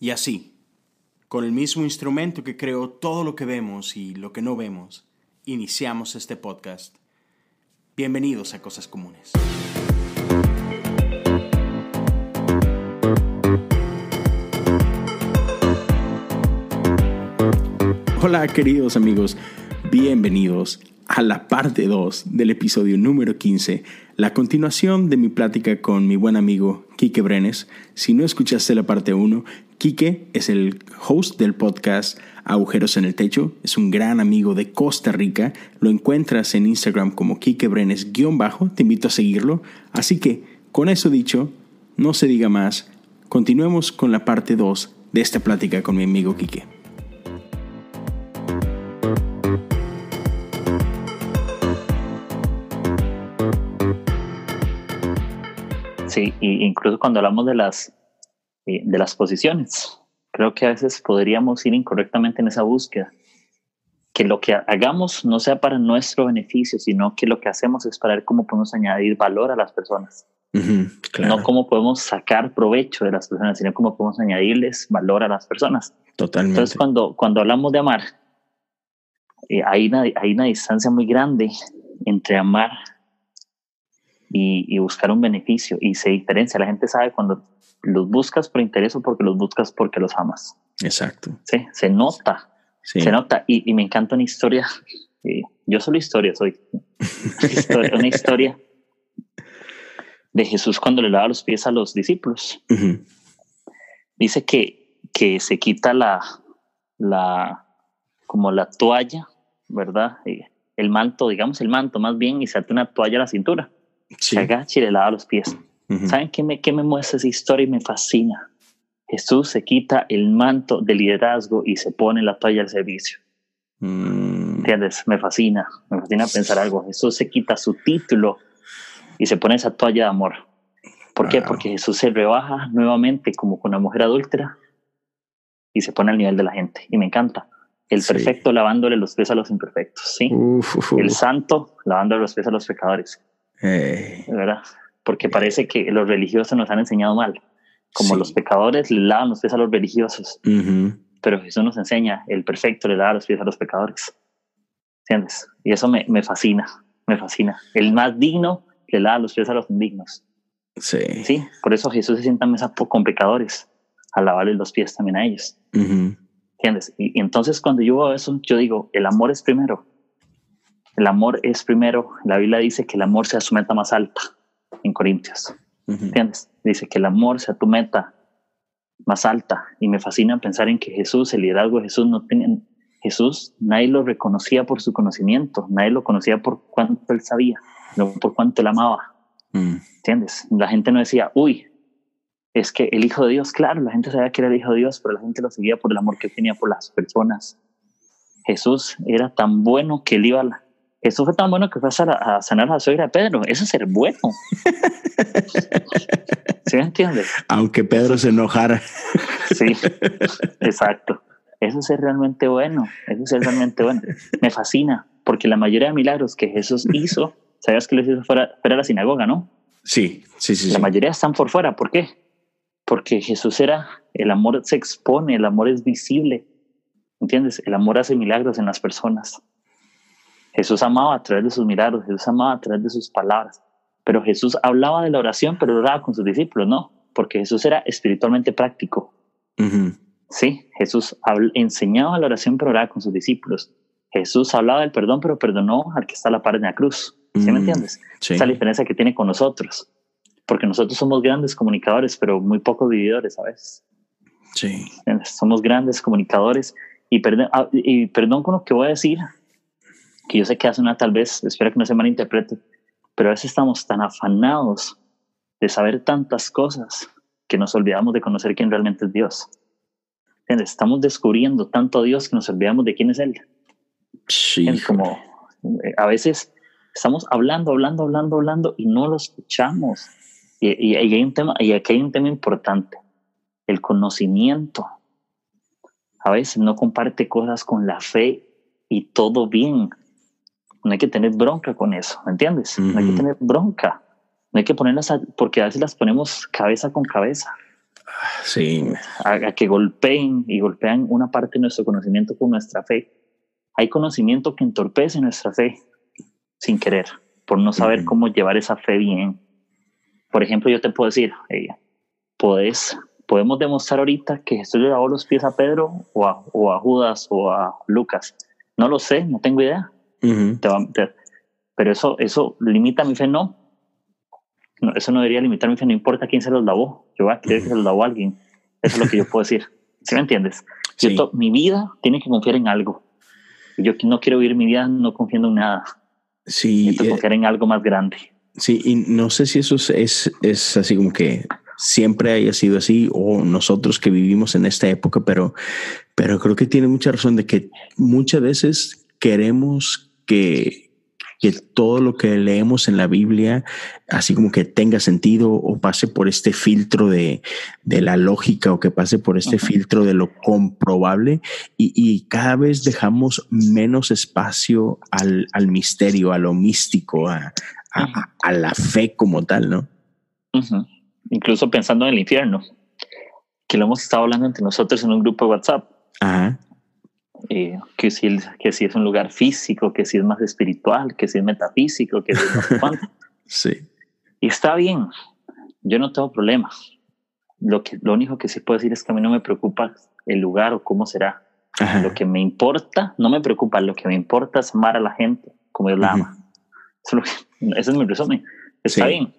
Y así, con el mismo instrumento que creó todo lo que vemos y lo que no vemos, iniciamos este podcast. Bienvenidos a Cosas Comunes. Hola queridos amigos, bienvenidos a la parte 2 del episodio número 15, la continuación de mi plática con mi buen amigo Quique Brenes. Si no escuchaste la parte 1, Quique es el host del podcast Agujeros en el Techo, es un gran amigo de Costa Rica, lo encuentras en Instagram como Quique Brenes-bajo, te invito a seguirlo. Así que, con eso dicho, no se diga más, continuemos con la parte 2 de esta plática con mi amigo Quique. Sí, incluso cuando hablamos de las, eh, de las posiciones, creo que a veces podríamos ir incorrectamente en esa búsqueda. Que lo que hagamos no sea para nuestro beneficio, sino que lo que hacemos es para ver cómo podemos añadir valor a las personas. No cómo podemos sacar provecho de las personas, sino cómo podemos añadirles valor a las personas. Totalmente. Entonces, cuando, cuando hablamos de amar, eh, hay, una, hay una distancia muy grande entre amar y, buscar un beneficio y se diferencia. La gente sabe cuando los buscas por interés o porque los buscas porque los amas. Exacto. Sí, se nota. Se nota. Y, me encanta una historia. Yo solo historia soy. una historia de Jesús cuando le lava los pies a los discípulos. Dice que, que se quita la, la, como la toalla, ¿verdad? Eh, el manto, digamos el manto más bien, y se ata una toalla a la cintura se agacha y le lava los pies. ¿Saben qué me, qué me muestra esa historia y me fascina? Jesús se quita el manto de liderazgo y se pone la toalla al servicio. Mm. ¿Entiendes? Me fascina, me fascina pensar algo. Jesús se quita su título y se pone esa toalla de amor. ¿Por qué? Porque Jesús se rebaja nuevamente como con una mujer adúltera y se pone al nivel de la gente. Y me encanta. El perfecto lavándole los pies a los imperfectos, ¿sí? El santo lavándole los pies a los pecadores. Eh. ¿Verdad? Porque parece que los religiosos nos han enseñado mal. Como los pecadores le lavan los pies a los religiosos. Pero Jesús nos enseña, el perfecto le lava los pies a los pecadores. ¿Entiendes? Y eso me, me fascina, me fascina. El más digno le lava los pies a los indignos. Sí. Sí, por eso Jesús se sienta en mesa con pecadores, a lavarles los pies también a ellos. ¿Entiendes? Y, y, entonces cuando yo veo eso, yo digo, el amor es primero. El amor es primero, la Biblia dice que el amor sea su meta más alta en Corintios. ¿Entiendes? Dice que el amor sea tu meta más alta. Y me fascina pensar en que Jesús, el liderazgo de Jesús, no tenía, Jesús, nadie lo reconocía por su conocimiento, nadie lo conocía por cuánto él sabía, no por cuánto él amaba. Mm. ¿Entiendes? La gente no decía, uy, es que el Hijo de Dios, claro, la gente sabía que era el Hijo de Dios, pero la gente lo seguía por el amor que tenía por las personas. Jesús era tan bueno que él iba a la, eso fue tan bueno que fue a, sanar a la suegra de Pedro. Eso es ser bueno. ¿Sí me entiendes? Aunque Pedro se enojara. sí, exacto. Eso es ser realmente bueno. Eso es ser realmente bueno. Me fascina, porque la mayoría de milagros que Jesús hizo, sabías que los hizo fuera, fuera de la sinagoga, ¿no? Sí, sí, sí. La mayoría están por fuera. ¿Por qué? Porque Jesús era, el amor se expone, el amor es visible. ¿Entiendes? El amor hace milagros en las personas. Jesús amaba a través de sus milagros, Jesús amaba a través de sus palabras, pero Jesús hablaba de la oración, pero oraba con sus discípulos, no, porque Jesús era espiritualmente práctico. Sí, Jesús enseñaba la oración, pero oraba con sus discípulos. Jesús hablaba del perdón, pero perdonó al que está a la par de la cruz. ¿Sí me mm, entiendes? Esa es la diferencia que tiene con nosotros. Porque nosotros somos grandes comunicadores, pero muy pocos vividores a veces. Sí. Somos grandes comunicadores. Y perdón, ah, y perdón con lo que voy a decir, que yo sé que hace una tal vez, espero que no se malinterprete, pero a veces estamos tan afanados de saber tantas cosas que nos olvidamos de conocer quién realmente es Dios. Estamos descubriendo tanto a Dios que nos olvidamos de quién es Él. Sí. Como eh, a veces estamos hablando, hablando, hablando, hablando y no lo escuchamos. Y, y, hay un tema, y aquí hay un tema importante, el conocimiento. A veces no comparte cosas con la fe y todo bien no hay que tener bronca con eso, ¿me entiendes? No hay que tener bronca. No hay que ponerlas, porque a veces las ponemos cabeza con cabeza. Sí. A, que golpeen y golpean una parte de nuestro conocimiento con nuestra fe. Hay conocimiento que entorpece nuestra fe sin querer, por no saber cómo llevar esa fe bien. Por ejemplo, yo te puedo decir, eh, podés, podemos demostrar ahorita que Jesús le lavó los pies a Pedro o a, o a Judas o a Lucas. No lo sé, no tengo idea. Pero eso, eso limita mi fe, no. no. Eso no debería limitar mi fe, no importa quién se los lavó. Yo voy a creer que se los lavó alguien. Eso es lo que yo puedo decir. ¿Sí me entiendes? mi vida tiene que confiar en algo. Yo no quiero vivir mi vida no confiando en nada. Sí. Necesito eh, confiar en algo más grande. Sí, y no sé si eso es, es, así como que siempre haya sido así o nosotros que vivimos en esta época, pero, pero creo que tiene mucha razón de que muchas veces queremos que, que todo lo que leemos en la Biblia, así como que tenga sentido o pase por este filtro de, de la lógica o que pase por este filtro de lo comprobable y, y, cada vez dejamos menos espacio al, al misterio, a lo místico, a, a, la fe como tal, ¿no? Incluso pensando en el infierno, que lo hemos estado hablando entre nosotros en un grupo de WhatsApp. Ajá. Eh, que, si, que si es un lugar físico, que si es más espiritual, que si es metafísico, que si es más sí. Y está bien, yo no tengo problema. Lo, que, lo único que sí puedo decir es que a mí no me preocupa el lugar o cómo será. Lo que me importa, no me preocupa, lo que me importa es amar a la gente como Dios la ama. Eso ese es mi resumen. Está bien.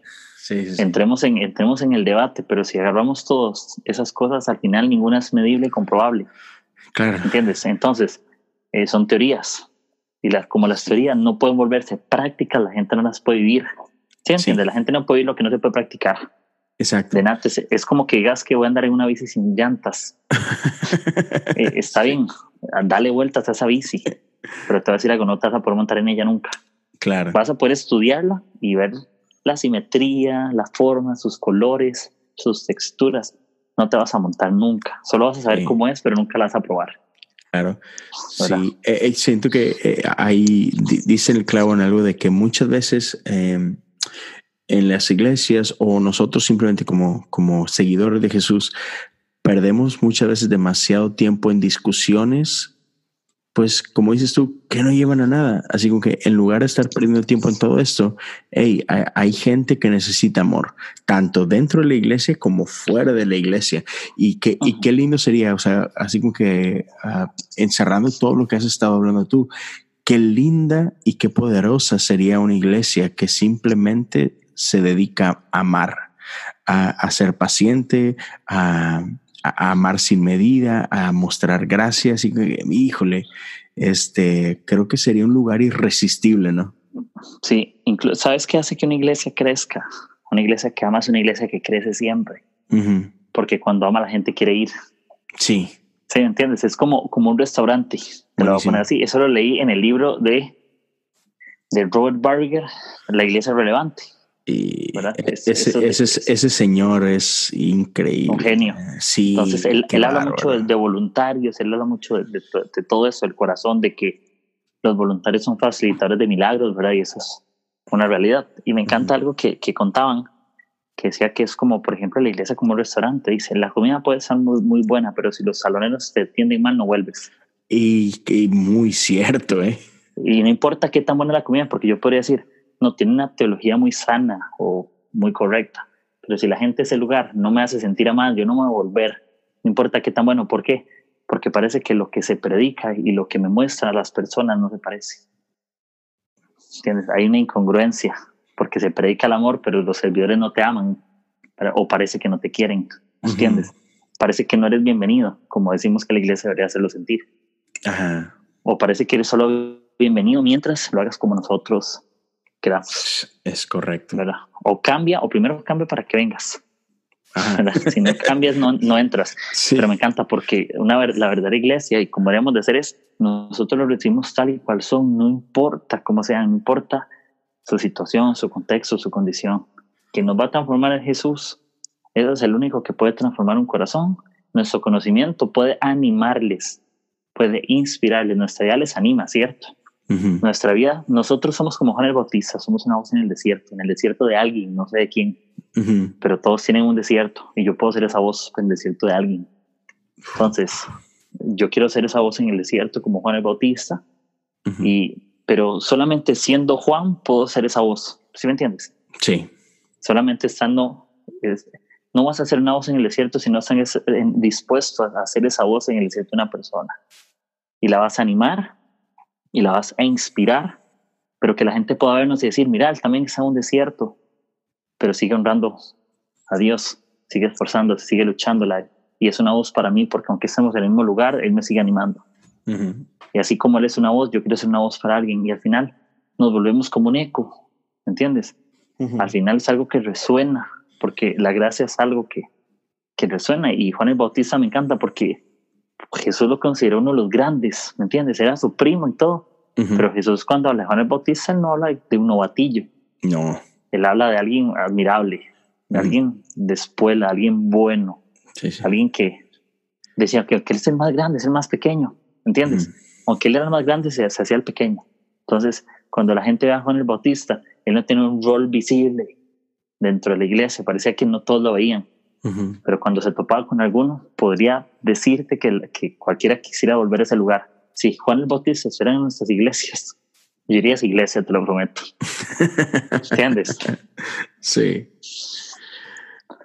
entremos, en, entremos en el debate, pero si agarramos todas esas cosas, al final ninguna es medible y comprobable. Claro. ¿Entiendes? Entonces, eh, son teorías. Y las, como las teorías no pueden volverse prácticas, la gente no las puede vivir. ¿Sí entiendes? La gente no puede vivir lo que no se puede practicar. Exacto. De nada, es como que digas que voy a andar en una bici sin llantas. Eh, está bien, dale vueltas a esa bici, pero te voy a decir algo, no te vas a poder montar en ella nunca. Claro. Vas a poder estudiarla y ver la simetría, la forma, sus colores, sus texturas. No te vas a montar nunca. Solo vas a saber cómo es, pero nunca la vas a probar. Claro. Sí, eh, eh, siento que eh, ahí dice el clavo en algo de que muchas veces em, en las iglesias o nosotros simplemente como, como seguidores de Jesús perdemos muchas veces demasiado tiempo en discusiones pues como dices tú, que no llevan a nada. Así como que en lugar de estar perdiendo tiempo en todo esto, hey, hay, gente que necesita amor, tanto dentro de la iglesia como fuera de la iglesia. Y, que, y qué lindo sería, o sea, así como que ah, encerrando todo lo que has estado hablando tú, qué linda y qué poderosa sería una iglesia que simplemente se dedica a amar, a, a ser paciente, a a, amar sin medida, a mostrar gracias y híjole, este, creo que sería un lugar irresistible, ¿no? Sí, ¿sabes qué hace que una iglesia crezca? Una iglesia que ama es una iglesia que crece siempre. Porque cuando ama la gente quiere ir. Sí. Sí, ¿entiendes? Es como, como un restaurante. Te lo voy a poner así. Eso lo leí en el libro de, de Robert Barger, La Iglesia Relevante. Y ese, ese, señor es increíble. Un genio. Sí. Entonces, él, habla mucho de, voluntarios, él habla mucho de, todo eso, el corazón, de que los voluntarios son facilitadores de milagros, ¿verdad? Y eso es una realidad. Y me encanta algo que, que, contaban, que decía que es como, por ejemplo, la iglesia como un restaurante. Dice, la comida puede ser muy, muy buena, pero si los saloneros te atienden mal, no vuelves. Y, y muy cierto, ¿eh? Y no importa qué tan buena la comida, porque yo podría decir, no tiene una teología muy sana o muy correcta. Pero si la gente ese lugar no me hace sentir a mal, yo no me voy a volver. No importa qué tan bueno. ¿Por qué? Porque parece que lo que se predica y lo que me muestran a las personas no se parece. ¿Entiendes? Hay una incongruencia. Porque se predica el amor, pero los servidores no te aman. O parece que no te quieren. ¿Entiendes? Parece que no eres bienvenido, como decimos que la iglesia debería hacerlo sentir. Ajá. O parece que eres solo bienvenido mientras lo hagas como nosotros quedamos. Es correcto. ¿verdad? O cambia, o primero cambia para que vengas. Si no cambias, no, no entras. Pero me encanta porque una, la verdadera iglesia, y como deberíamos de ser, es nosotros lo recibimos tal y cual son, no importa cómo sea, no importa su situación, su contexto, su condición. Que nos va a transformar en Jesús, Él es el único que puede transformar un corazón. Nuestro conocimiento puede animarles, puede inspirarles, nuestra idea les anima, ¿cierto? Nuestra vida, nosotros somos como Juan el Bautista, somos una voz en el desierto, en el desierto de alguien, no sé de quién, pero todos tienen un desierto y yo puedo ser esa voz en el desierto de alguien. Entonces, yo quiero ser esa voz en el desierto como Juan el Bautista, y, pero solamente siendo Juan puedo ser esa voz. ¿Sí me entiendes? Sí. Solamente estando, no vas a ser una voz en el desierto si no estás dispuesto a hacer esa voz en el desierto de una persona. Y la vas a animar y la vas a inspirar, pero que la gente pueda vernos y decir, mira, él también está en un desierto, pero sigue honrando a Dios, sigue esforzándose, sigue luchándola. Y es una voz para mí, porque aunque estemos en el mismo lugar, Él me sigue animando. Y así como Él es una voz, yo quiero ser una voz para alguien. Y al final nos volvemos como un eco, ¿me entiendes? Al final es algo que resuena, porque la gracia es algo que, que resuena. Y Juan el Bautista me encanta porque Jesús lo consideró uno de los grandes, ¿me entiendes? Era su primo y todo. Pero Jesús cuando habla de Juan el Bautista, él no habla de un novatillo. No. Él habla de alguien admirable, de alguien de espuela, alguien bueno, alguien que decía que, él es el más grande, es el más pequeño, ¿entiendes? Aunque él era el más grande, se, hacía el pequeño. Entonces, cuando la gente ve a Juan el Bautista, él no tiene un rol visible dentro de la iglesia, parecía que no todos lo veían. Pero cuando se topaba con alguno, podría decirte que, que cualquiera quisiera volver a ese lugar. Si Juan el Bautista estuviera en nuestras iglesias, yo iría a esa iglesia, te lo prometo. ¿Entiendes? Sí.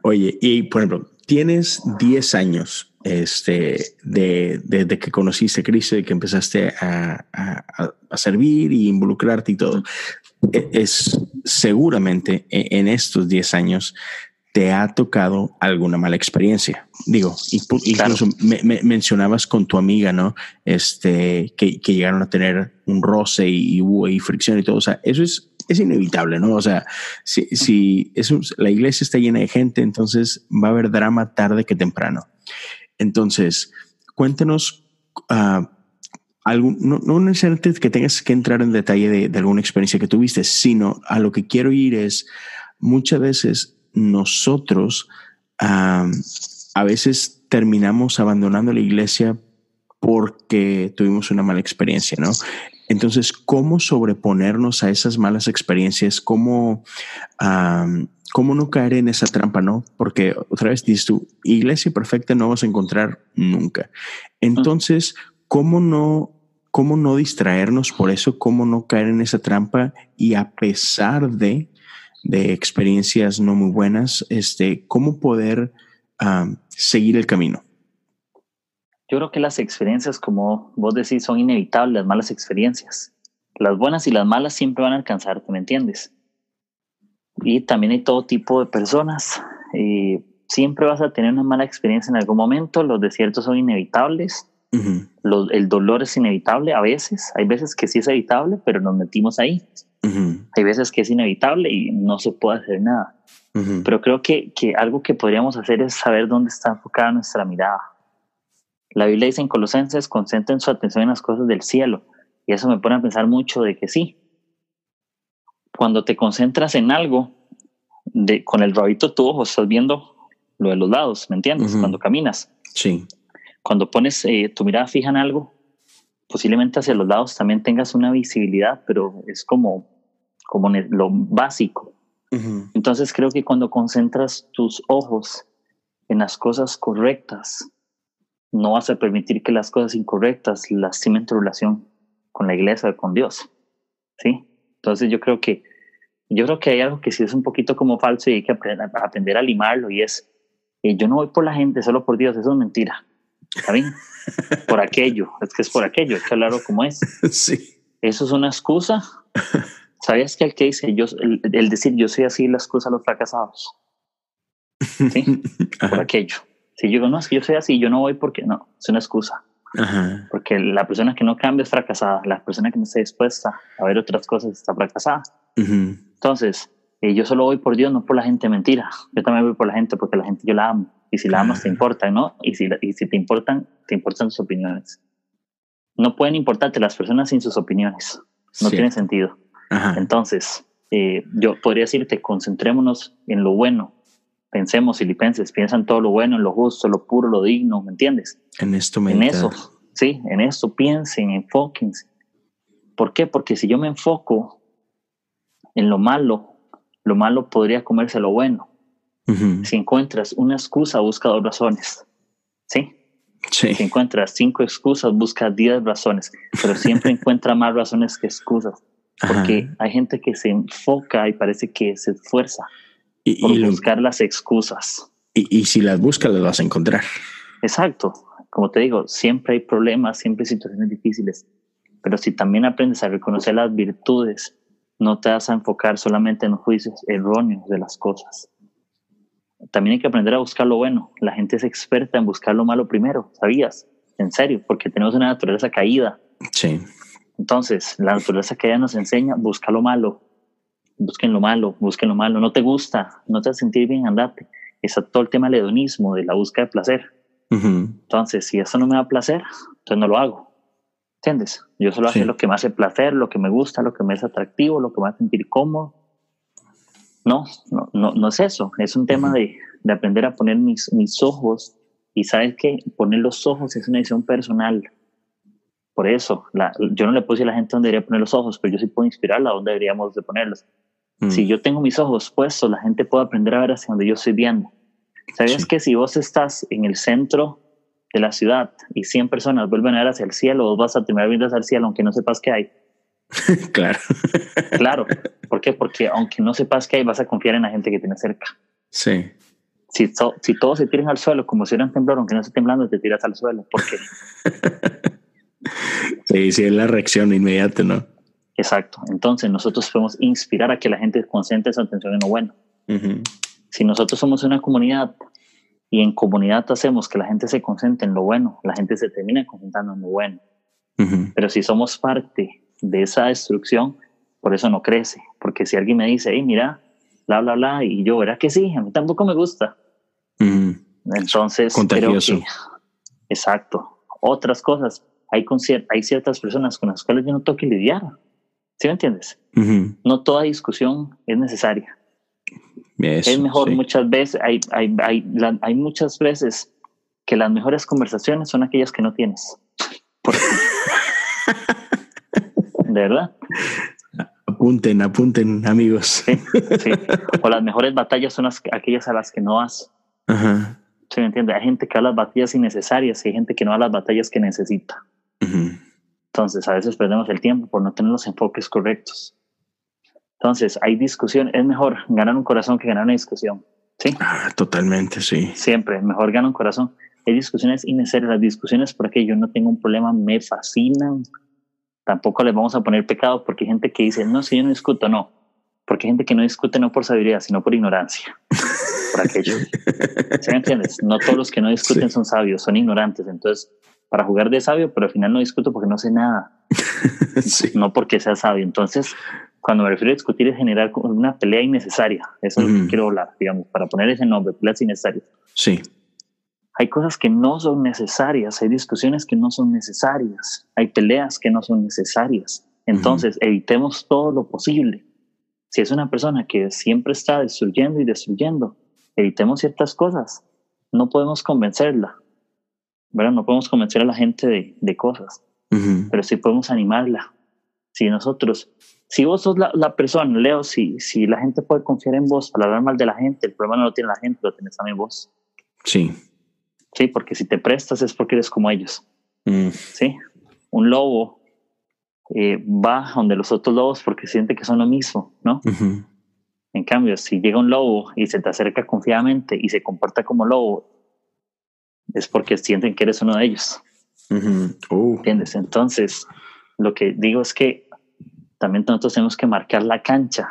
Oye, y por ejemplo, tienes 10 años este, de, desde que conociste a Cristo y que empezaste a, a, servir y involucrarte y todo. E, es seguramente e, en estos 10 años te ha tocado alguna mala experiencia. Digo, incluso me, mencionabas con tu amiga, ¿no? Este, que, que llegaron a tener un roce y fricción y todo. O sea, eso es, es inevitable, ¿no? O sea, si, si la iglesia está llena de gente, entonces va a haber drama tarde que temprano. Entonces, cuéntanos, uh, algún, no, no, necesariamente que tengas que entrar en detalle de, de alguna experiencia que tuviste, sino a lo que quiero ir es muchas veces nosotros a veces terminamos abandonando la iglesia porque tuvimos una mala experiencia, ¿no? Entonces, ¿cómo sobreponernos a esas malas experiencias? ¿Cómo, ¿Cómo no caer en esa trampa, no? Porque otra vez dices tú, iglesia perfecta no vas a encontrar nunca. Entonces, ¿cómo no, cómo no distraernos por eso? ¿Cómo no caer en esa trampa? Y a pesar de de experiencias no muy buenas, este, ¿cómo poder seguir el camino? Yo creo que las experiencias, como vos decís, son inevitables, las malas experiencias. Las buenas y las malas siempre van a alcanzarte, ¿me entiendes? Y también hay todo tipo de personas. y siempre vas a tener una mala experiencia en algún momento. Los desiertos son inevitables. el dolor es inevitable a veces. Hay veces que sí es evitable, pero nos metimos ahí. Hay veces que es inevitable y no se puede hacer nada. Pero creo que, que, algo que podríamos hacer es saber dónde está enfocada nuestra mirada. La Biblia dice en Colosenses, concentren su atención en las cosas del cielo. Y eso me pone a pensar mucho de que sí. Cuando te concentras en algo, de, con el rabito de tu ojo estás viendo lo de los lados, ¿me entiendes? Cuando caminas. Sí. Cuando pones eh, tu mirada fija en algo, posiblemente hacia los lados también tengas una visibilidad, pero es como como lo básico. Entonces creo que cuando concentras tus ojos en las cosas correctas, no vas a permitir que las cosas incorrectas lastimen tu relación con la iglesia, con Dios. ¿Sí? Entonces yo creo que yo creo que hay algo que sí es un poquito como falso y hay que aprender, aprender a limarlo y es eh, yo no voy por la gente solo por Dios, eso es mentira. ¿Está bien? por aquello, es que es por aquello, hay que hablarlo como es. Sí. Eso es una excusa ¿Sabías que el que dice, yo, el, decir yo soy así, las cosas los fracasados? ¿Sí? Por aquello. Si yo digo, no, es que yo soy así, yo no voy porque no, es una excusa. Porque la persona que no cambia es fracasada, la persona que no está dispuesta a ver otras cosas está fracasada. Entonces, eh, yo solo voy por Dios, no por la gente mentira. Yo también voy por la gente porque la gente yo la amo. Y si la amas, te importa, ¿no? Y si, y si te importan, te importan sus opiniones. No pueden importarte las personas sin sus opiniones. No tiene sentido. Entonces, eh, yo podría decirte, concentrémonos en lo bueno. Pensemos, filipenses, piensa en todo lo bueno, en lo justo, lo puro, lo digno, ¿me entiendes? En esto, En eso, sí, en eso piensen, enfóquense. ¿Por qué? Porque si yo me enfoco en lo malo, lo malo podría comerse lo bueno. Si encuentras una excusa, busca dos razones. ¿Sí? Si encuentras cinco excusas, busca diez razones, pero siempre encuentra más razones que excusas. Porque hay gente que se enfoca y parece que se esfuerza y, por buscar las excusas. Y, y si las buscas, las vas a encontrar. Exacto. Como te digo, siempre hay problemas, siempre hay situaciones difíciles. Pero si también aprendes a reconocer las virtudes, no te vas a enfocar solamente en los juicios erróneos de las cosas. También hay que aprender a buscar lo bueno. La gente es experta en buscar lo malo primero, ¿sabías? En serio, porque tenemos una naturaleza caída. Sí. Entonces, la naturaleza caída nos enseña, busca lo malo. Busquen lo malo, busquen lo malo. No te gusta, no te vas a sentir bien, andate. Está todo el tema del hedonismo, de la búsqueda de placer. Entonces, si eso no me da placer, entonces no lo hago. ¿Entiendes? Yo solo hago lo que me hace placer, lo que me gusta, lo que me es atractivo, lo que me hace sentir cómodo. No, no, no, no es eso. Es un tema de, de, aprender a poner mis, mis ojos. Y sabes que poner los ojos es una decisión personal. Por eso, la, yo no le puse a la gente dónde debería poner los ojos, pero yo sí puedo inspirarla dónde deberíamos de ponerlos. Mm. Si yo tengo mis ojos puestos, la gente puede aprender a ver hacia donde yo estoy viendo. ¿Sabías que si vos estás en el centro de la ciudad y 100 personas vuelven a ver hacia el cielo, vos vas a terminar viendo hacia el cielo aunque no sepas qué hay? claro. claro. ¿Por qué? Porque aunque no sepas qué hay, vas a confiar en la gente que tienes cerca. Sí. Si, si todos se tiran al suelo como si eran temblor, aunque no esté temblando, te tiras al suelo. ¿Por qué? sí, sí, es la reacción inmediata, ¿no? Exacto. Entonces nosotros podemos inspirar a que la gente concentre su atención en lo bueno. Si nosotros somos una comunidad y en comunidad hacemos que la gente se concentre en lo bueno, la gente se termina concentrando en lo bueno. Pero si somos parte de esa destrucción, por eso no crece. Porque si alguien me dice, hey, mira, bla, bla, bla, y yo, verá que sí, a mí tampoco me gusta. Entonces, Contagioso. exacto. Otras cosas, hay, hay ciertas personas con las cuales yo no tengo que lidiar. ¿Sí me entiendes? No toda discusión es necesaria es mejor muchas veces, hay, hay, hay, hay, muchas veces que las mejores conversaciones son aquellas que no tienes. ¿De verdad? Apunten, apunten, amigos. O las mejores batallas son aquellas a las que no vas. Ajá. ¿Sí me entiende? Hay gente que habla las batallas innecesarias y hay gente que no habla las batallas que necesita. Entonces, a veces perdemos el tiempo por no tener los enfoques correctos. Entonces, hay discusión, es mejor ganar un corazón que ganar una discusión. ¿sí? Ah, totalmente, sí. Siempre, mejor ganar un corazón. Hay discusiones innecesarias, las discusiones porque yo no tengo un problema me fascinan. Tampoco les vamos a poner pecado porque hay gente que dice, no, si yo no discuto, no. Porque hay gente que no discute no por sabiduría, sino por ignorancia. por aquello. ¿Sí me entiendes? No todos los que no discuten son sabios, son ignorantes. Entonces, para jugar de sabio, pero al final no discuto porque no sé nada. No porque sea sabio. Entonces, cuando me refiero a discutir es generar una pelea innecesaria. Eso es lo que quiero hablar, digamos, para poner ese nombre, peleas innecesarias. Sí. Hay cosas que no son necesarias, hay discusiones que no son necesarias, hay peleas que no son necesarias. Entonces, evitemos todo lo posible. Si es una persona que siempre está destruyendo y destruyendo, evitemos ciertas cosas. No podemos convencerla, ¿verdad? No podemos convencer a la gente de, de cosas, pero sí podemos animarla. Si nosotros si vos sos la, persona, Leo, si, si la gente puede confiar en vos para hablar mal de la gente, el problema no lo tiene la gente, lo tienes también vos. Sí. Sí, porque si te prestas es porque eres como ellos. Mm. Sí. Un lobo eh, va donde los otros lobos porque siente que son lo mismo, ¿no? En cambio, si llega un lobo y se te acerca confiadamente y se comporta como lobo, es porque sienten que eres uno de ellos. Uh. ¿Entiendes? Entonces, lo que digo es que también nosotros tenemos que marcar la cancha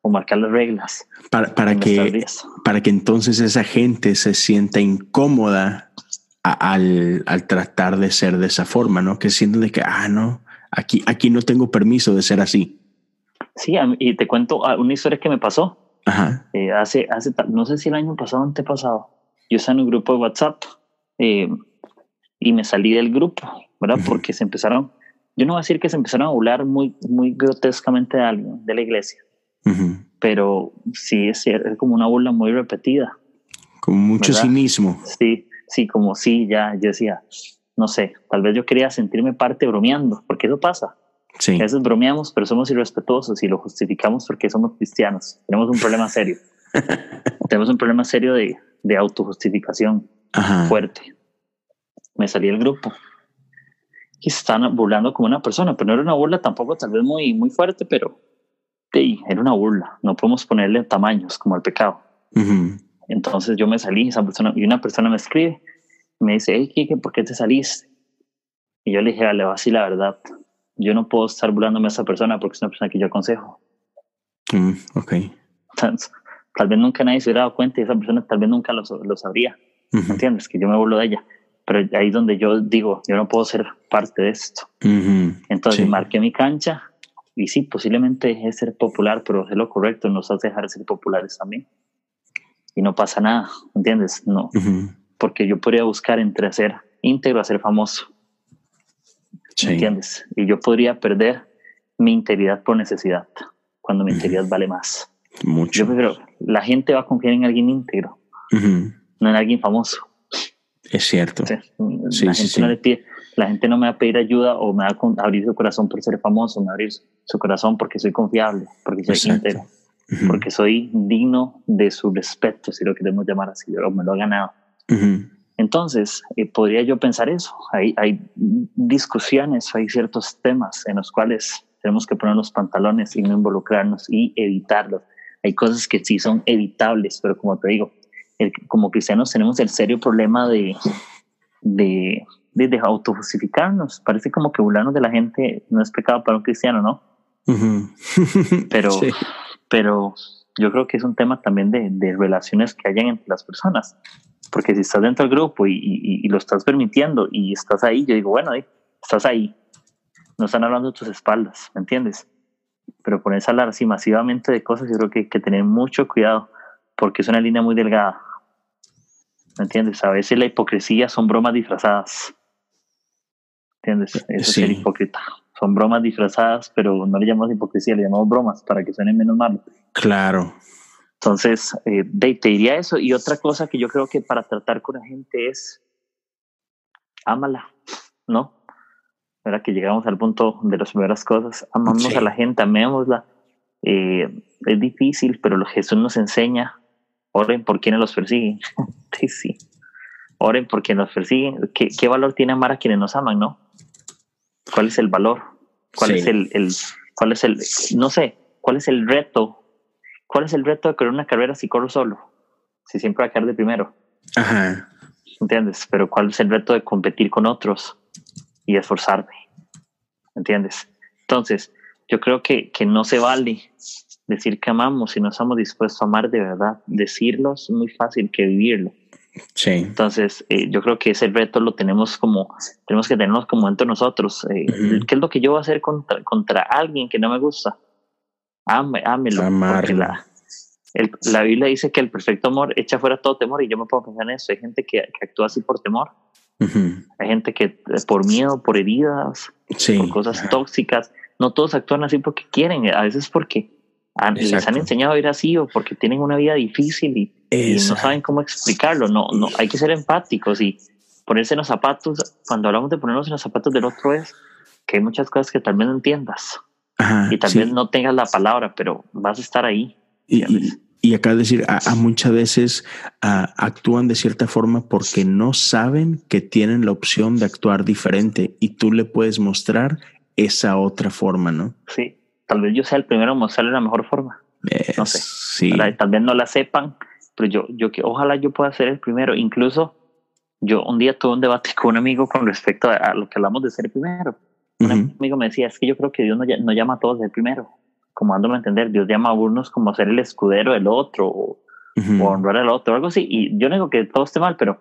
o marcar las reglas. Para, para que, para que entonces esa gente se sienta incómoda al, al, tratar de ser de esa forma, ¿no? Que sienten de que, ah, no, aquí, aquí no tengo permiso de ser así. Sí, y te cuento ah, una historia que me pasó. Ajá. Eh, hace, hace, no sé si el año pasado o antepasado, yo estaba en un grupo de WhatsApp eh, y me salí del grupo, ¿verdad? Porque se empezaron, yo no voy a decir que se empezaron a burlar muy, muy grotescamente de algo, de la iglesia, pero sí es, como una burla muy repetida. Como mucho cinismo. Sí, sí, como sí, ya, yo decía, no sé, tal vez yo quería sentirme parte bromeando, porque eso pasa. Sí. A veces bromeamos, pero somos irrespetuosos y lo justificamos porque somos cristianos. Tenemos un problema serio. tenemos un problema serio de, de autojustificación fuerte. Me salí del grupo y se estaban burlando como una persona, pero no era una burla tampoco tal vez muy, muy fuerte, pero sí, era una burla. No podemos ponerle tamaños como el pecado. Entonces yo me salí esa persona, y una persona me escribe y me dice, hey, Kike, ¿por qué te saliste? Y yo le dije, le va así la verdad. Yo no puedo estar burlándome a esa persona porque es una persona que yo aconsejo. Mm, ok. tal vez nunca nadie se hubiera dado cuenta y esa persona tal vez nunca lo, lo sabría. ¿Entiendes? Que yo me burlo de ella. Pero ahí es donde yo digo, yo no puedo ser parte de esto. Entonces marqué mi cancha y sí, posiblemente es ser popular, pero es lo correcto, nos hace dejar de ser populares también. Y no pasa nada, ¿entiendes? No. Porque yo podría buscar entre ser íntegro a ser famoso. ¿Entiendes? Y yo podría perder mi integridad por necesidad, cuando mi integridad vale más. Mucho. Yo creo, la gente va a confiar en alguien íntegro, no en alguien famoso. Es cierto. la, gente No le pide, la gente no me va a pedir ayuda o me va a abrir su corazón por ser famoso, me va a abrir su corazón porque soy confiable, porque soy íntegro, porque soy digno de su respeto, si lo queremos llamar así, o me lo ha ganado. Entonces, eh, podría yo pensar eso. Hay, hay discusiones, hay ciertos temas en los cuales tenemos que poner los pantalones y no involucrarnos y evitarlos. Hay cosas que sí son evitables, pero como te digo, como cristianos tenemos el serio problema de, de, de, autojustificarnos. Parece como que burlarnos de la gente no es pecado para un cristiano, ¿no? pero, pero yo creo que es un tema también de, de, relaciones que hayan entre las personas. Porque si estás dentro del grupo y, y, lo estás permitiendo y estás ahí, yo digo, bueno, estás ahí. No están hablando de tus espaldas, ¿me entiendes? Pero ponerse a hablar así masivamente de cosas, yo creo que hay que tener mucho cuidado porque es una línea muy delgada. ¿Me entiendes? A veces la hipocresía son bromas disfrazadas. ¿Entiendes? Eso es ser hipócrita. Son bromas disfrazadas, pero no le llamamos hipocresía, le llamamos bromas para que suenen menos mal. Claro. Entonces, eh, te diría eso. Y otra cosa que yo creo que para tratar con la gente es ámala, ¿no? Era que llegamos al punto de las primeras cosas. Amamos a la gente, amémosla. Eh, es difícil, pero Jesús nos enseña Oren por quienes los persiguen. sí, sí. Oren por quienes los persiguen. ¿Qué, ¿Qué, valor tiene amar a quienes nos aman, no? ¿Cuál es el valor? ¿Cuál es el, el, cuál es el, no sé, cuál es el reto? ¿Cuál es el reto de correr una carrera si corro solo? Si siempre va a quedar de primero. Ajá. ¿Entiendes? Pero ¿cuál es el reto de competir con otros y esforzarme? ¿Entiendes? Entonces, yo creo que, que no se vale decir que amamos si no estamos dispuestos a amar de verdad. Decirlo es muy fácil que vivirlo. Sí. Entonces, eh, yo creo que ese reto lo tenemos como, tenemos que tenernos como entre nosotros. Eh, ¿Qué es lo que yo voy a hacer contra, contra alguien que no me gusta? Ame, ámelo. La, la Biblia dice que el perfecto amor echa fuera todo temor y yo me puedo pensar en eso. Hay gente que, actúa así por temor. Hay gente que eh, por miedo, por heridas, por cosas tóxicas. No todos actúan así porque quieren, a veces porque les han enseñado a ir así o porque tienen una vida difícil y, no saben cómo explicarlo. No, no, hay que ser empáticos y ponerse en los zapatos. Cuando hablamos de ponernos en los zapatos del otro es que hay muchas cosas que tal vez no entiendas y tal vez no tengas la palabra, pero vas a estar ahí. Y, y, acá decir, a, muchas veces actúan de cierta forma porque no saben que tienen la opción de actuar diferente y tú le puedes mostrar esa otra forma, ¿no? Sí tal vez yo sea el primero en mostrarle la mejor forma. no sé. Sí. Tal vez no la sepan, pero yo, yo que ojalá yo pueda ser el primero. Incluso yo un día tuve un debate con un amigo con respecto a, lo que hablamos de ser el primero. Un amigo me decía, es que yo creo que Dios no, llama a todos el primero. Como dándome a entender, Dios llama a unos como ser el escudero del otro o, honrar al otro, algo así. Y yo no digo que todo esté mal, pero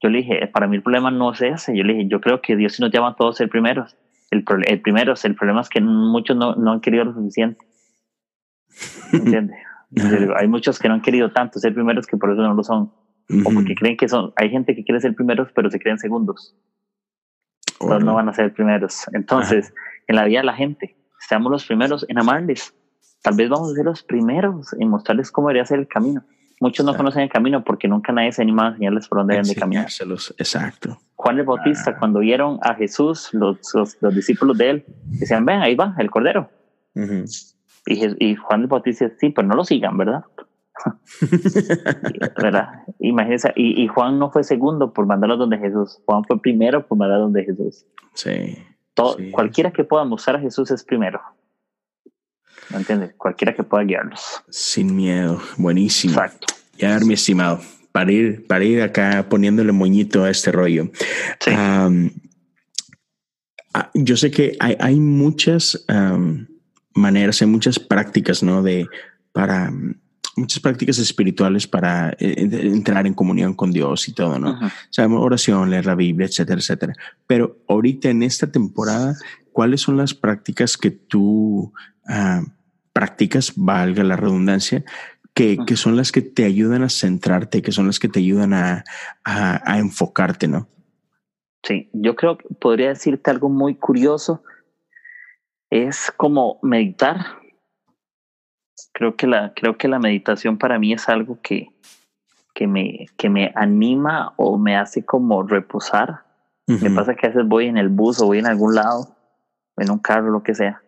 yo le dije, para mí el problema no es ese. Yo le dije, yo creo que Dios sí nos llama a todos ser primeros el, el primero, el problema es que muchos no, no han querido lo suficiente. ¿Entiendes? Hay muchos que no han querido tanto ser primeros que por eso no lo son. O porque creen que son. Hay gente que quiere ser primeros, pero se creen segundos. Entonces no van a ser primeros. Entonces, en la vida de la gente, seamos los primeros en amarles. Tal vez vamos a ser los primeros en mostrarles cómo debería ser el camino. Muchos no conocen el camino porque nunca nadie se anima a enseñarles por dónde deben de caminar. Exacto. Juan el Bautista, ah. cuando vieron a Jesús, los, los, discípulos de él, decían, ven, ahí va, el Cordero. Y, y, Juan el Bautista sí, pero no lo sigan, ¿verdad? ¿Verdad? Imagínense, y, Juan no fue segundo por mandarlo donde Jesús, Juan fue primero por mandarlo donde Jesús. Sí. Todo, Cualquiera que pueda mostrar a Jesús es primero. ¿Me entiendes? Cualquiera que pueda guiarlos. Sin miedo, buenísimo. Exacto. Ya, mi estimado, para ir, para ir acá poniéndole moñito a este rollo. Sí. Ah, yo sé que hay, hay muchas maneras, hay muchas prácticas, ¿no? De para muchas prácticas espirituales para eh, entrar en comunión con Dios y todo, ¿no? O sea, oración, leer la Biblia, etcétera, etcétera. Pero ahorita en esta temporada, ¿cuáles son las prácticas que tú uh, practicas, valga la redundancia, que, que, son las que te ayudan a centrarte, que son las que te ayudan a, a, a enfocarte, ¿no? Sí, yo creo que podría decirte algo muy curioso. Es como meditar, creo que la, creo que la meditación para mí es algo que, que, me, que me anima o me hace como reposar. Me pasa que a veces voy en el bus o voy en algún lado, en un carro, lo que sea,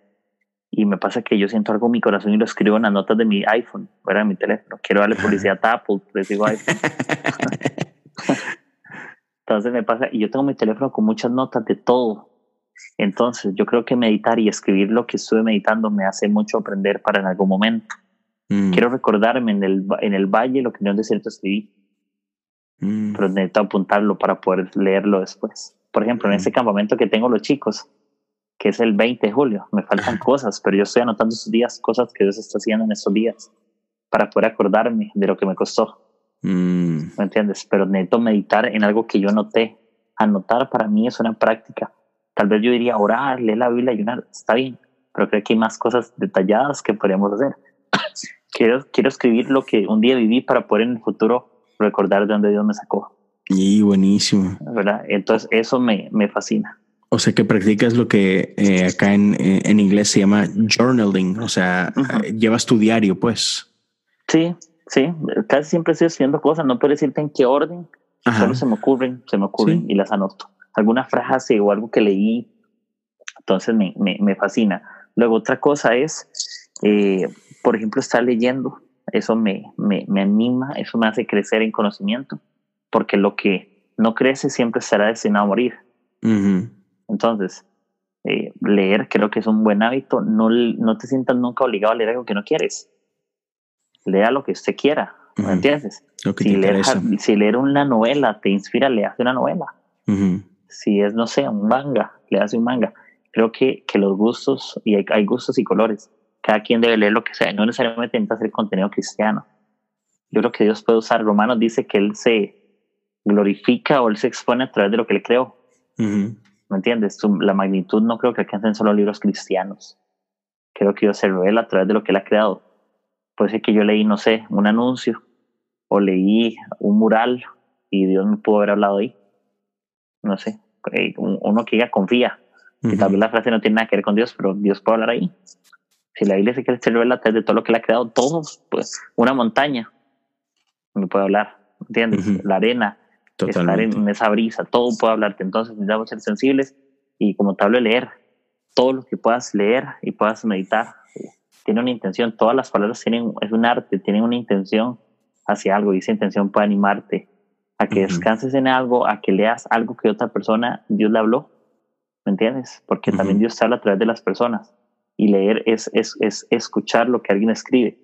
y me pasa que yo siento algo en mi corazón y lo escribo en las notas de mi iPhone, fuera de mi teléfono. Quiero darle publicidad a Apple, les digo iPhone. Entonces me pasa, y yo tengo mi teléfono con muchas notas de todo, entonces, yo creo que meditar y escribir lo que estuve meditando me hace mucho aprender para en algún momento. Mm. Quiero recordarme en el, en el valle lo que no es desierto escribí, mm. pero necesito apuntarlo para poder leerlo después. Por ejemplo, en mm. ese campamento que tengo los chicos, que es el 20 de julio, me faltan cosas, pero yo estoy anotando esos días, cosas que Dios está haciendo en esos días, para poder acordarme de lo que me costó. ¿Me entiendes? Pero necesito meditar en algo que yo noté. Anotar para mí es una práctica Tal vez yo diría orar, leer la Biblia, ayunar, está bien, pero creo que hay más cosas detalladas que podríamos hacer. quiero, quiero escribir lo que un día viví para poder en el futuro recordar de dónde Dios me sacó. Y buenísimo. ¿Verdad? Entonces eso me, me fascina. O sea que practicas lo que eh, acá en, en, inglés se llama journaling, o sea, eh, llevas tu diario, pues. Sí, sí, casi siempre estoy escribiendo cosas, no puedo decirte en qué orden, solo se me ocurren, se me ocurren y las anoto alguna frase o algo que leí. Entonces me, me, me fascina. Luego otra cosa es, eh, por ejemplo, estar leyendo. Eso me, me, me, anima, eso me hace crecer en conocimiento, porque lo que no crece siempre estará destinado a morir. Entonces, eh, leer creo que es un buen hábito. No, no te sientas nunca obligado a leer algo que no quieres. Lea lo que usted quiera, ¿me entiendes? si, leer, si, leer, una novela te inspira, leas una novela si es, no sé, un manga, le hace un manga. Creo que, que los gustos, y hay, gustos y colores, cada quien debe leer lo que sea, no necesariamente necesita hacer contenido cristiano. Yo creo que Dios puede usar, Romanos dice que Él se glorifica o Él se expone a través de lo que Él creó. ¿Me entiendes? La magnitud no creo que alcancen solo libros cristianos. Creo que Dios se revela a través de lo que Él ha creado. Puede ser que yo leí, no sé, un anuncio o leí un mural y Dios me pudo haber hablado ahí no sé, eh, uno que ya confía. Y tal vez la frase no tiene nada que ver con Dios, pero Dios puede hablar ahí. Si la Biblia se quiere revela de todo lo que le ha creado, todo, pues una montaña me puede hablar, ¿entiendes? La arena, estar en esa brisa, todo puede hablarte. Entonces necesitamos ser sensibles y como te hablo, leer todo lo que puedas leer y puedas meditar. Tiene una intención, todas las palabras tienen, es un arte, tienen una intención hacia algo y esa intención puede animarte a que descanses en algo, a que leas algo que otra persona, Dios le habló, ¿me entiendes? Porque también Dios te habla a través de las personas y leer es, es, es escuchar lo que alguien escribe.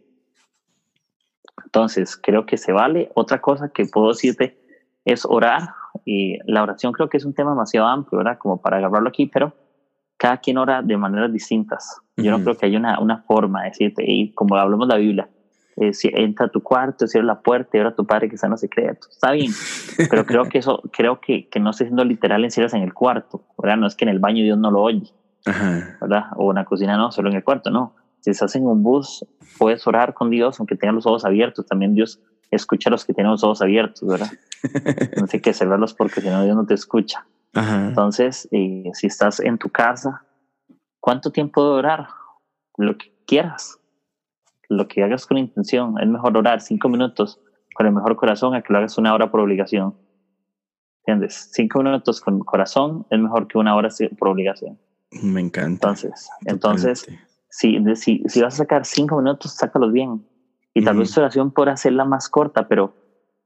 Entonces, creo que se vale. Otra cosa que puedo decirte es orar. Y la oración creo que es un tema demasiado amplio, ¿verdad? Como para agarrarlo aquí, pero cada quien ora de maneras distintas. Yo no creo que haya una, una forma de decirte, y como hablamos de la Biblia, eh, entra a tu cuarto, cierra la puerta y ahora tu padre que está en los secretos. Está bien, pero creo que eso, creo que, que no estoy siendo literal encierras en el cuarto, ¿verdad? No es que en el baño Dios no lo oye, ¿verdad? O en la cocina no, solo en el cuarto, no. Si estás en un bus, puedes orar con Dios, aunque tengas los ojos abiertos. También Dios escucha a los que tienen los ojos abiertos, ¿verdad? no hay que cerrarlos porque si no Dios no te escucha. Entonces, eh, si estás en tu casa, ¿cuánto tiempo de orar? Lo que quieras lo que hagas con intención. Es mejor orar cinco minutos con el mejor corazón a que lo hagas una hora por obligación. ¿Entiendes? Cinco minutos con corazón es mejor que una hora por obligación. Me encanta. Entonces, entonces si, si, si vas a sacar cinco minutos, sácalos bien. Y tal vez tu oración podrá hacerla más corta, pero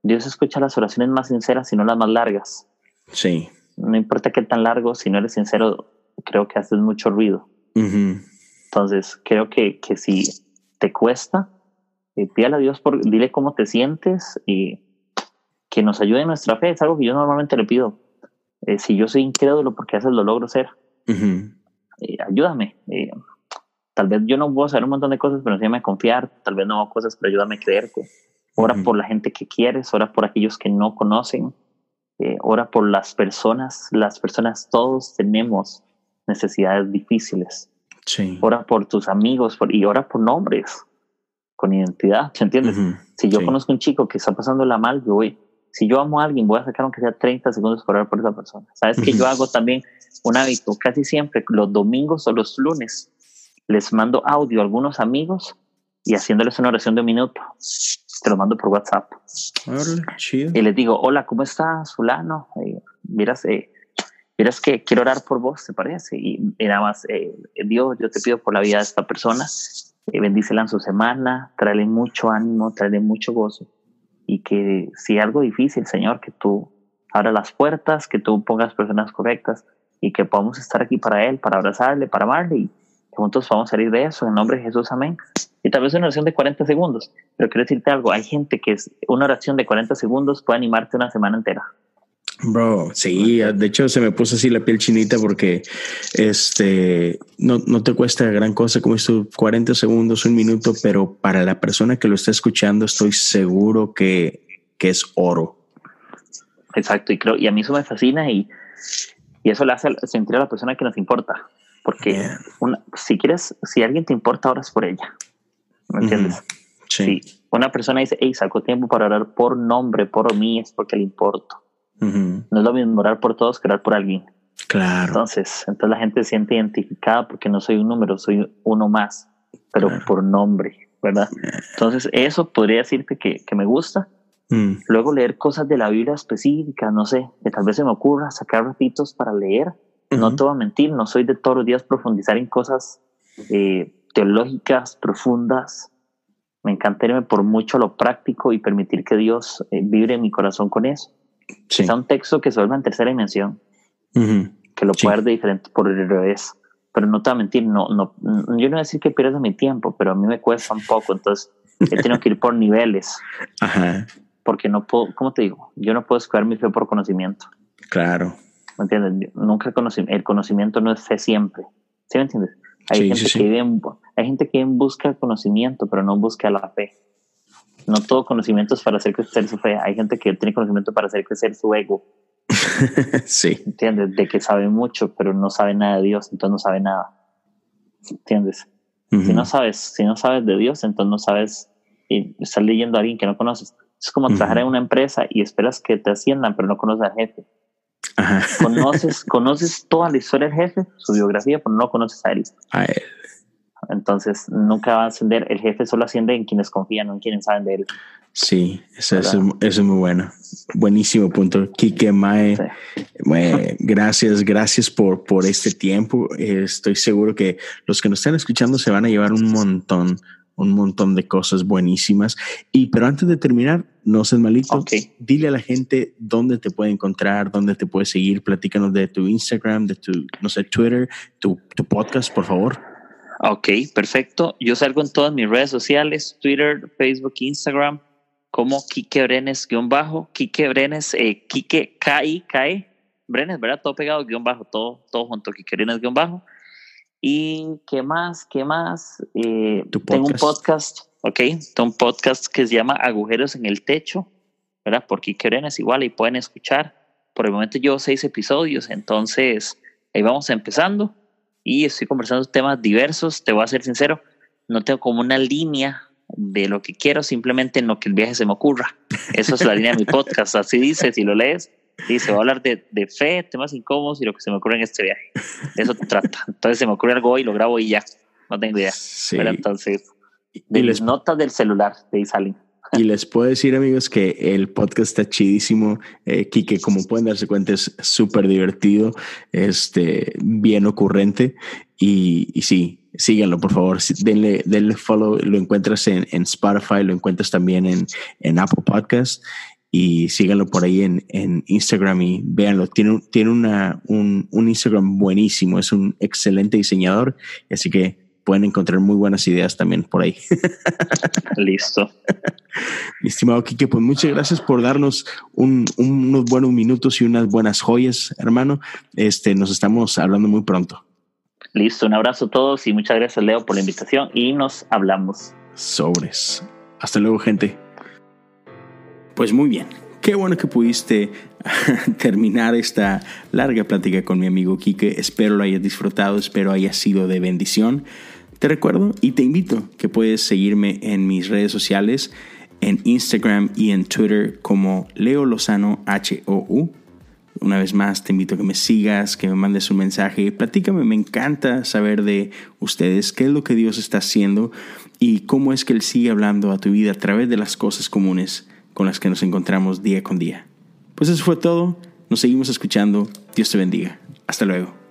Dios escucha las oraciones más sinceras y no las más largas. Sí. No importa qué tan largo, si no eres sincero, creo que haces mucho ruido. Entonces, creo que, que si te cuesta, eh, pídale a Dios, por, dile cómo te sientes y que nos ayude en nuestra fe. Es algo que yo normalmente le pido. Eh, si yo soy incrédulo, porque a veces lo logro ser, eh, ayúdame. Tal vez yo no puedo saber un montón de cosas, pero enséñame a confiar. Tal vez no hago cosas, pero ayúdame a creerte. Ora por la gente que quieres, ora por aquellos que no conocen, ora por las personas. Las personas, todos tenemos necesidades difíciles. Sí. Ora por tus amigos por, y ora por nombres, con identidad, ¿se entiendes? Si yo conozco un chico que está pasando la mal, yo voy, si yo amo a alguien, voy a sacar aunque sea 30 segundos para orar por esa persona. ¿Sabes que yo hago también un hábito? Casi siempre, los domingos o los lunes, les mando audio a algunos amigos y haciéndoles una oración de un minuto. Te lo mando por WhatsApp. Y les digo, hola, ¿cómo estás, fulano? Eh, miras, eh, miras que quiero orar por vos, ¿te parece? Y, nada más, eh, Dios, yo te pido por la vida de esta persona, eh, bendícela en su semana, tráele mucho ánimo, tráele mucho gozo. Y que si algo difícil, Señor, que tú abras las puertas, que tú pongas personas correctas y que podamos estar aquí para Él, para abrazarle, para amarle y que juntos podamos salir de eso. En nombre de Jesús, amén. Y tal vez una oración de 40 segundos, pero quiero decirte algo, hay gente que es una oración de 40 segundos puede animarte una semana entera. Bro, sí, de hecho se me puso así la piel chinita porque este no, no te cuesta gran cosa como esto 40 segundos, un minuto, pero para la persona que lo está escuchando estoy seguro que, que es oro. Exacto, y creo, y a mí eso me fascina y, y eso le hace sentir a la persona que nos importa. Porque una, si quieres, si alguien te importa, oras por ella. ¿Me entiendes? sí. Si una persona dice, hey, saco tiempo para orar por nombre, por mí, es porque le importo. No es lo mismo orar por todos que orar por alguien. Claro. Entonces, entonces la gente se siente identificada porque no soy un número, soy uno más, pero por nombre, ¿verdad? Entonces, eso podría decirte que, que me gusta. Mm. Luego leer cosas de la Biblia específicas, no sé, que tal vez se me ocurra sacar ratitos para leer. No te voy a mentir, no soy de todos los días profundizar en cosas eh, teológicas profundas. Me encanta irme por mucho a lo práctico y permitir que Dios eh, vibre en mi corazón con eso. Sí. Es un texto que se vuelve en tercera dimensión, que lo sí. puede ver de diferente por el revés. Pero no te voy a mentir, no, no, yo no voy a decir que pierdas mi tiempo, pero a mí me cuesta un poco, entonces he tenido que ir por niveles. Ajá. Porque no puedo, ¿cómo te digo? Yo no puedo escoger mi fe por conocimiento. Claro. ¿Me entiendes? Nunca conocí, el conocimiento no es fe siempre. ¿Sí me entiendes? Hay, sí, gente, sí, que vive en, hay gente que busca el conocimiento, pero no busca la fe. No todo conocimiento es para hacer crecer su fe. Hay gente que tiene conocimiento para hacer crecer su ego. sí. ¿Entiendes? De que sabe mucho, pero no sabe nada de Dios, entonces no sabe nada. ¿Entiendes? Uh -huh. Si no sabes, si no sabes de Dios, entonces no sabes y estás leyendo a alguien que no conoces. Es como uh -huh. trabajar en una empresa y esperas que te asciendan, pero no conoces al jefe. Ajá. Conoces, conoces toda la historia del jefe, su biografía, pero no conoces a él. A él. Entonces nunca va a ascender. El jefe solo asciende en quienes confían, no en quienes saben de él. Sí, eso, eso, eso, es muy bueno. Buenísimo punto. Quique Mae, sí. Mae, gracias, gracias por, por este tiempo. Estoy seguro que los que nos están escuchando se van a llevar un montón, un montón de cosas buenísimas. Y pero antes de terminar, no seas malito. Okay. Dile a la gente dónde te puede encontrar, dónde te puede seguir. Platícanos de tu Instagram, de tu, no sé, Twitter, tu, tu podcast, por favor. Ok, perfecto. Yo salgo en todas mis redes sociales, Twitter, Facebook, Instagram, como Kike Brenes guion bajo, Kike Brenes, eh, Kike K-I, K-E, Brenes, ¿verdad? Todo pegado, guion bajo, todo, todo junto, Kike Brenes guion bajo. Y qué más, qué más. Eh, tengo un podcast, ok, tengo un podcast que se llama Agujeros en el Techo, ¿verdad? Por Kike Brenes igual, y pueden escuchar. Por el momento llevo seis episodios, entonces ahí vamos empezando y estoy conversando temas diversos. Te voy a ser sincero, no tengo como una línea de lo que quiero, simplemente en lo que el viaje se me ocurra. Eso es la línea de mi podcast. Así dice, si lo lees, dice, voy a hablar de, de, fe, temas incómodos y lo que se me ocurre en este viaje. Eso te trata. Entonces se me ocurre algo y lo grabo y ya. No tengo idea. Sí. Pero entonces, de mis notas del celular, de ahí salen. Y les puedo decir, amigos, que el podcast está chidísimo. Eh, Kike, como pueden darse cuenta, es súper divertido, este, bien ocurrente. Y, y, sí, síganlo, por favor. Denle, denle follow. Lo encuentras en, en Spotify, lo encuentras también en, en Apple Podcast y síganlo por ahí en, en Instagram y véanlo. Tiene, tiene una, un, un, Instagram buenísimo, es un excelente diseñador, así que pueden encontrar muy buenas ideas también por ahí. Listo. Mi estimado Kike, pues muchas gracias por darnos un, unos buenos minutos y unas buenas joyas, hermano. Este, nos estamos hablando muy pronto. Listo, un abrazo a todos y muchas gracias, Leo, por la invitación y nos hablamos. Sobres. Hasta luego, gente. Pues muy bien. Qué bueno que pudiste terminar esta larga plática con mi amigo Kike. Espero lo hayas disfrutado, espero haya sido de bendición. Te recuerdo y te invito que puedes seguirme en mis redes sociales, en Instagram y en Twitter como Leo Lozano H-O-U. Una vez más, te invito a que me sigas, que me mandes un mensaje. Platícame, me encanta saber de ustedes qué es lo que Dios está haciendo y cómo es que Él sigue hablando a tu vida a través de las cosas comunes con las que nos encontramos día con día. Pues eso fue todo. Nos seguimos escuchando. Dios te bendiga. Hasta luego.